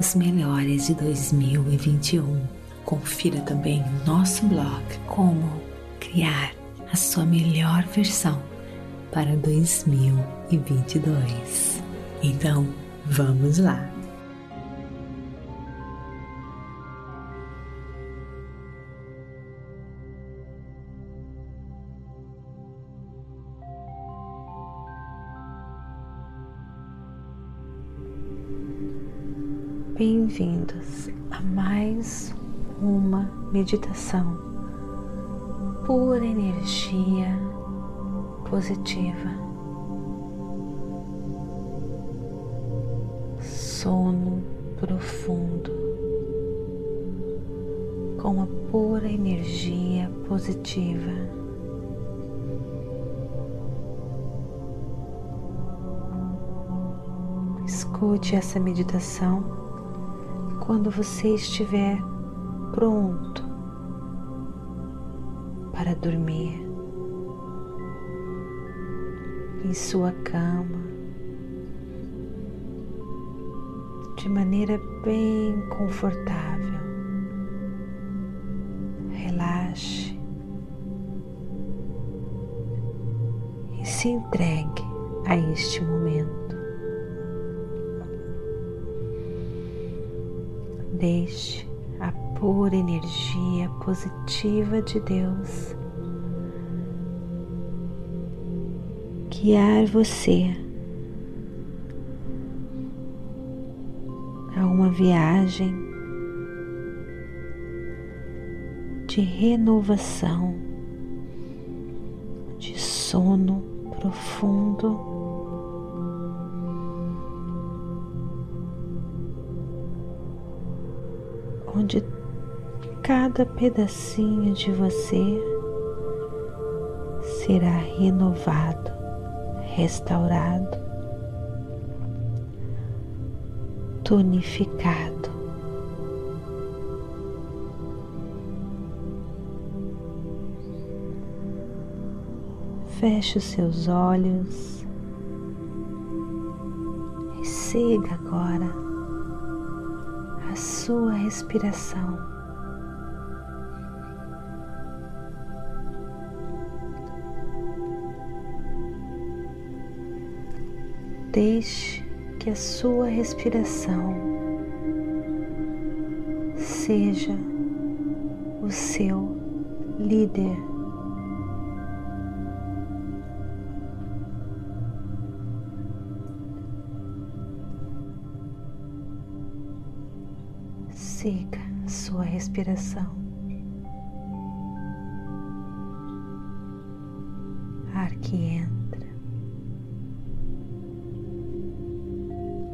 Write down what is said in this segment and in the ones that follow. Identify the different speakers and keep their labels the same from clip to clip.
Speaker 1: os melhores de 2021. Confira também nosso blog Como Criar a Sua Melhor Versão para 2022. Então, vamos lá! Bem-vindos a mais uma meditação pura energia positiva. Sono profundo com a pura energia positiva. Escute essa meditação quando você estiver pronto para dormir em sua cama de maneira bem confortável. Relaxe e se entregue a este momento. Deixe a pura energia positiva de Deus guiar você a uma viagem de renovação, de sono profundo onde cada pedacinho de você será renovado, restaurado, tonificado. Feche os seus olhos e siga agora sua respiração. Deixe que a sua respiração seja o seu líder. Sua respiração. Ar que entra,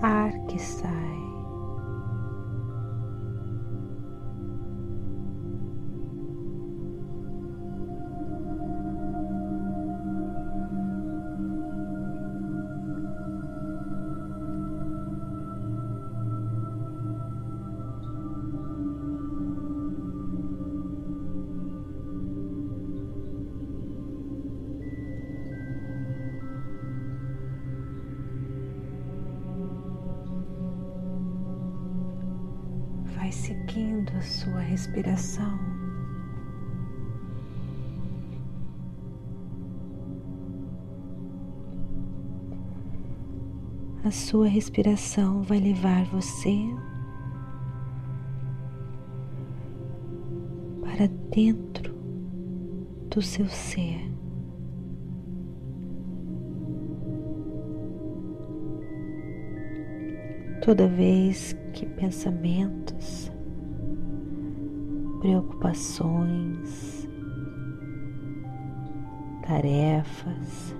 Speaker 1: ar que sai. vai seguindo a sua respiração. A sua respiração vai levar você para dentro do seu ser. Toda vez que pensamentos, preocupações, tarefas,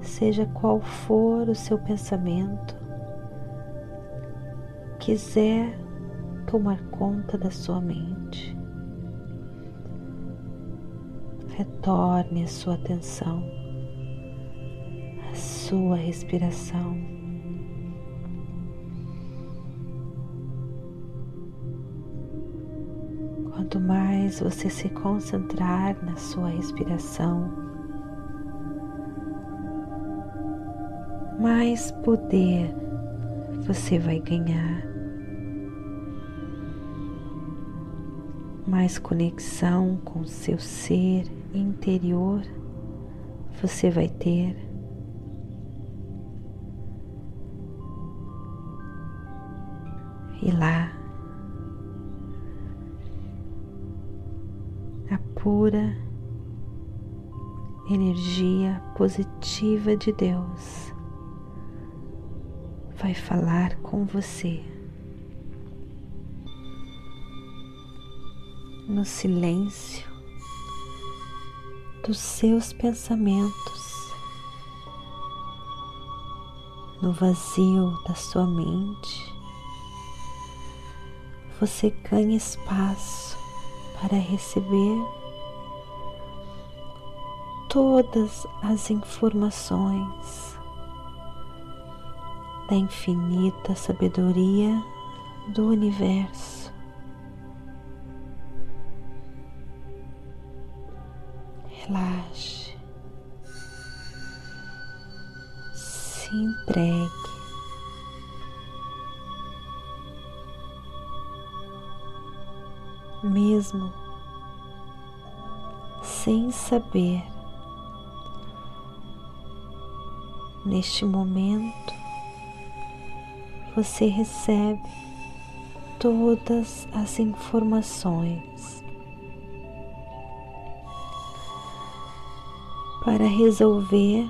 Speaker 1: seja qual for o seu pensamento, quiser tomar conta da sua mente, retorne a sua atenção sua respiração. Quanto mais você se concentrar na sua respiração, mais poder você vai ganhar, mais conexão com seu ser interior você vai ter. E lá, a pura energia positiva de Deus vai falar com você. No silêncio dos seus pensamentos, no vazio da sua mente, você ganha espaço para receber todas as informações da infinita sabedoria do universo. Relaxe, se entregue. Mesmo sem saber, neste momento, você recebe todas as informações para resolver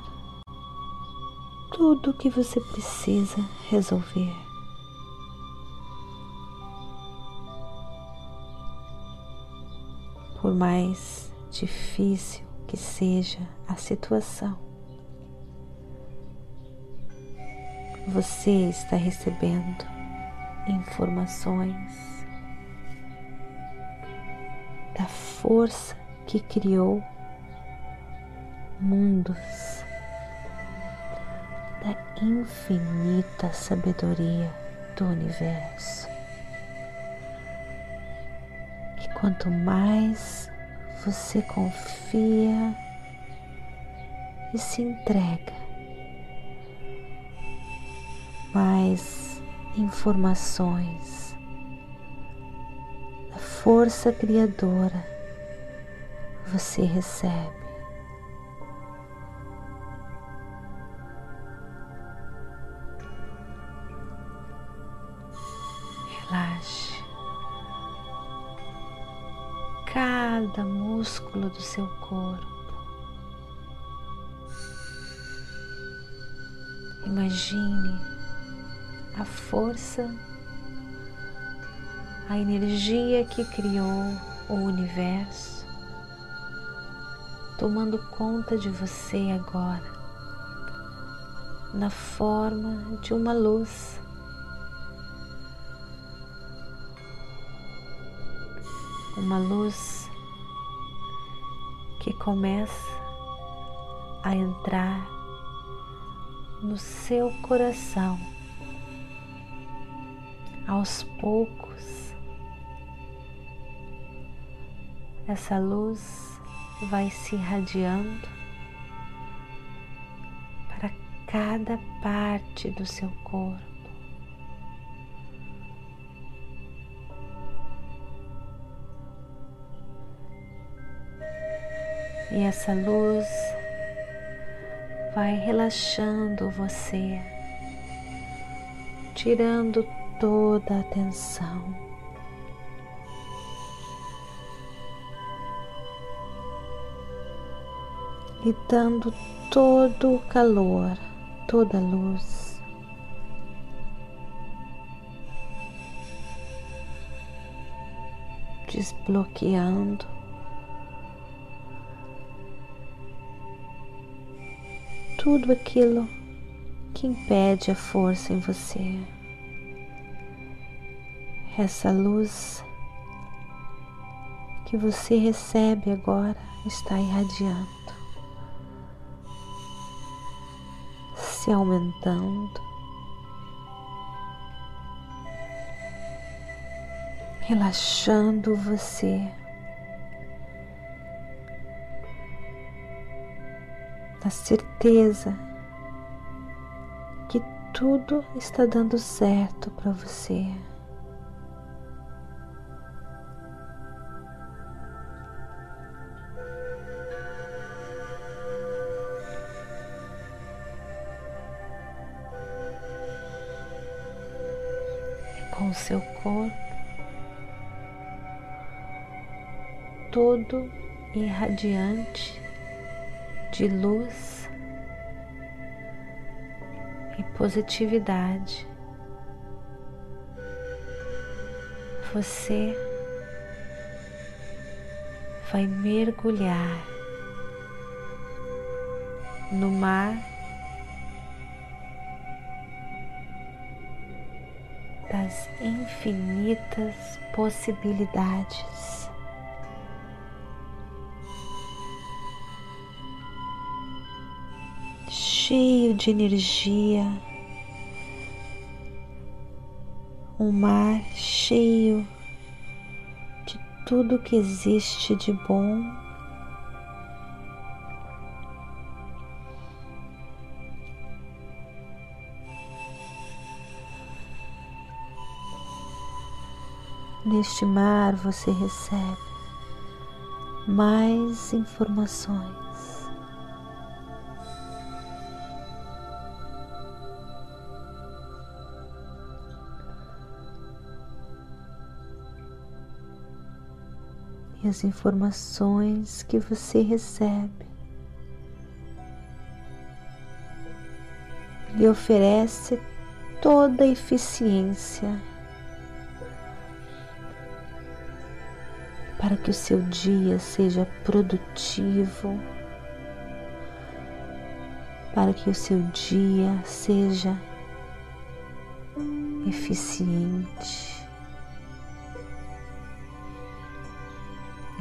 Speaker 1: tudo o que você precisa resolver. Mais difícil que seja a situação, você está recebendo informações da força que criou mundos, da infinita sabedoria do universo. E quanto mais você confia e se entrega mais informações da força criadora você recebe. Relaxe cada músculo do seu corpo. Imagine a força, a energia que criou o universo, tomando conta de você agora, na forma de uma luz. Uma luz que começa a entrar no seu coração aos poucos, essa luz vai se irradiando para cada parte do seu corpo. E essa luz vai relaxando você, tirando toda a atenção. E dando todo o calor, toda a luz. Desbloqueando tudo aquilo que impede a força em você. Essa luz que você recebe agora está irradiando, se aumentando, relaxando você. Na certeza que tudo está dando certo para você. Com o seu corpo todo irradiante de luz e positividade. Você vai mergulhar no mar das infinitas possibilidades. Cheio de energia, um mar cheio de tudo que existe de bom. Neste mar você recebe mais informações. As informações que você recebe lhe oferece toda a eficiência para que o seu dia seja produtivo, para que o seu dia seja eficiente.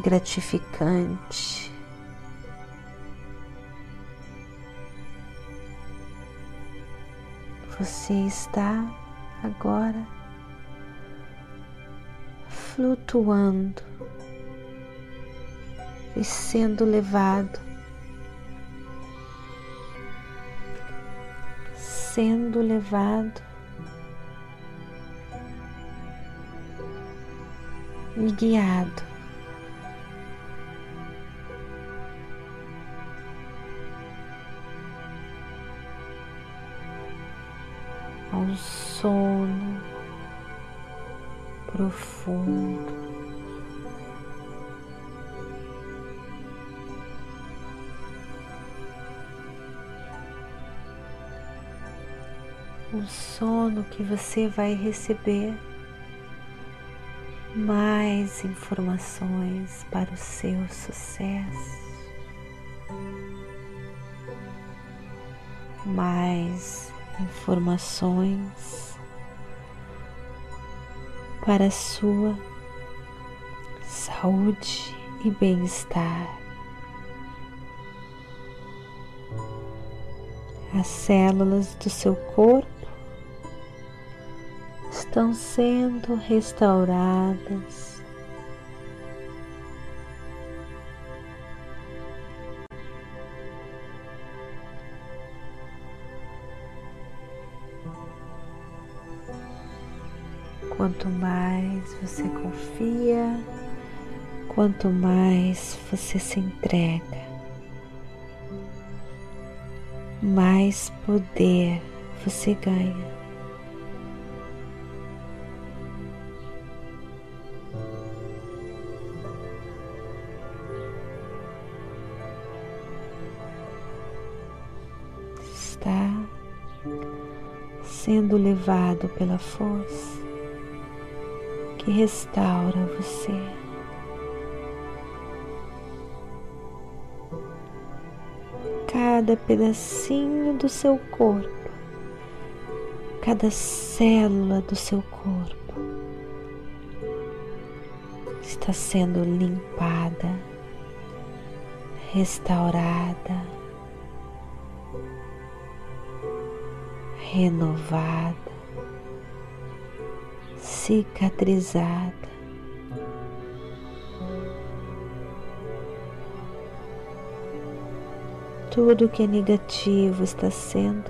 Speaker 1: Gratificante. Você está agora flutuando e sendo levado, sendo levado e guiado ao sono profundo. O sono que você vai receber mais informações para o seu sucesso, mais informações para sua saúde e bem-estar. As células do seu corpo estão sendo restauradas Quanto mais você confia, quanto mais você se entrega, mais poder você ganha. Está sendo levado pela força que restaura você. Cada pedacinho do seu corpo, cada célula do seu corpo está sendo limpada, restaurada, renovada, cicatrizada. Tudo que é negativo está sendo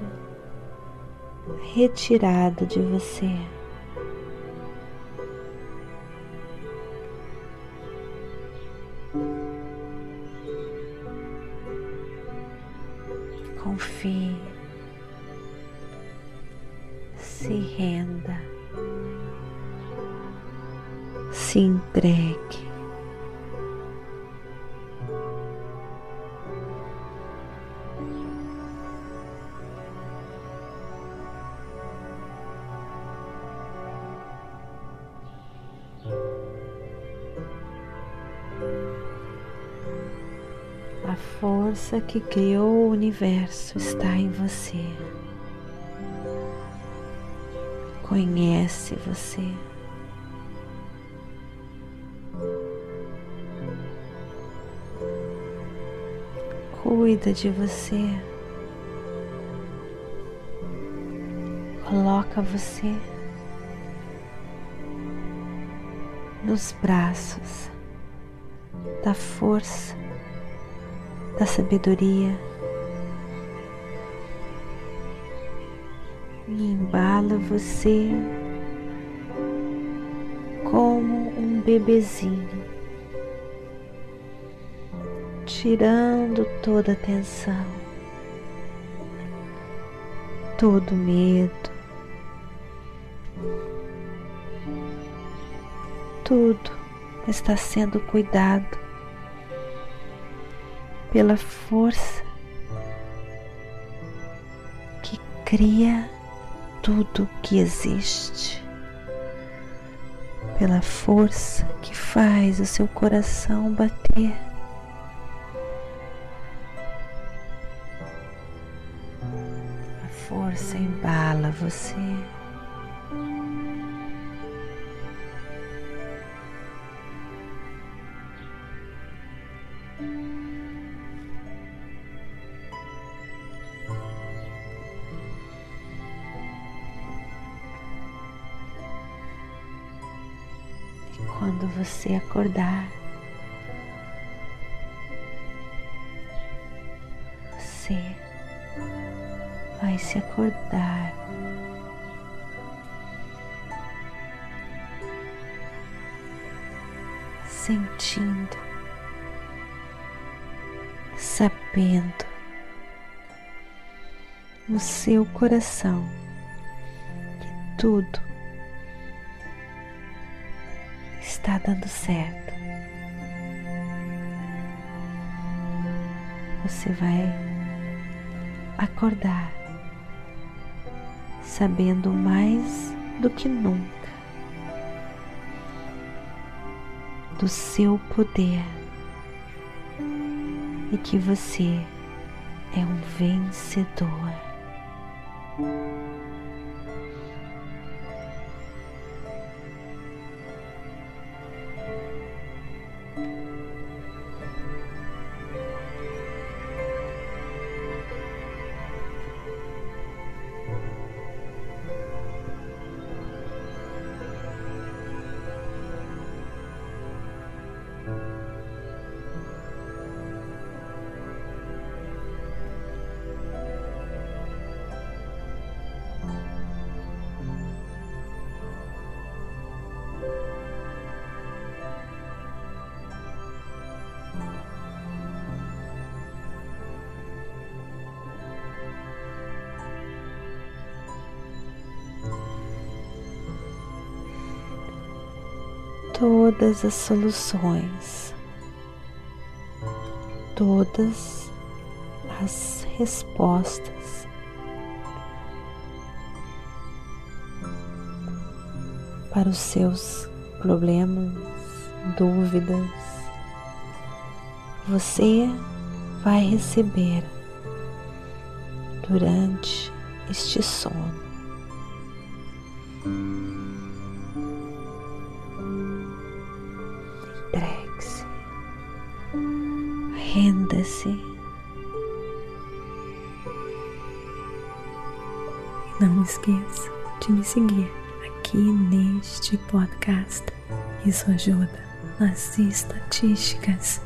Speaker 1: retirado de você. confie, se renda, se entregue. força que criou o universo está em você. Conhece você. Cuida de você. Coloca você nos braços da força da sabedoria e embala você como um bebezinho, tirando toda a tensão, todo medo, tudo está sendo cuidado pela força que cria tudo que existe, pela força que faz o seu coração bater. Força embala você. quando você acordar, se acordar. Sentindo, sabendo no seu coração que tudo está dando certo. Você vai acordar sabendo mais do que nunca do seu poder e que você é um vencedor. todas as soluções, todas as respostas. Para os seus problemas, dúvidas, você vai receber durante este sono. Não esqueça de me seguir aqui neste podcast. Isso ajuda nas estatísticas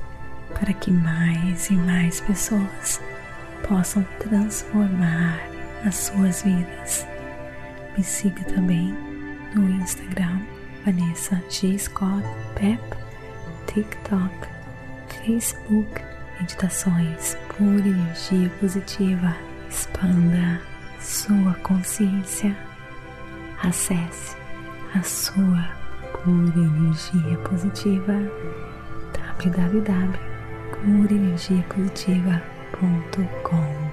Speaker 1: para que mais e mais pessoas possam transformar as suas vidas. Me siga também no Instagram Vanessa G. Scott Pep, TikTok, Facebook, Meditações por Energia Positiva. Expanda sua consciência. Acesse a sua pura energia positiva www.purenergiapositiva.com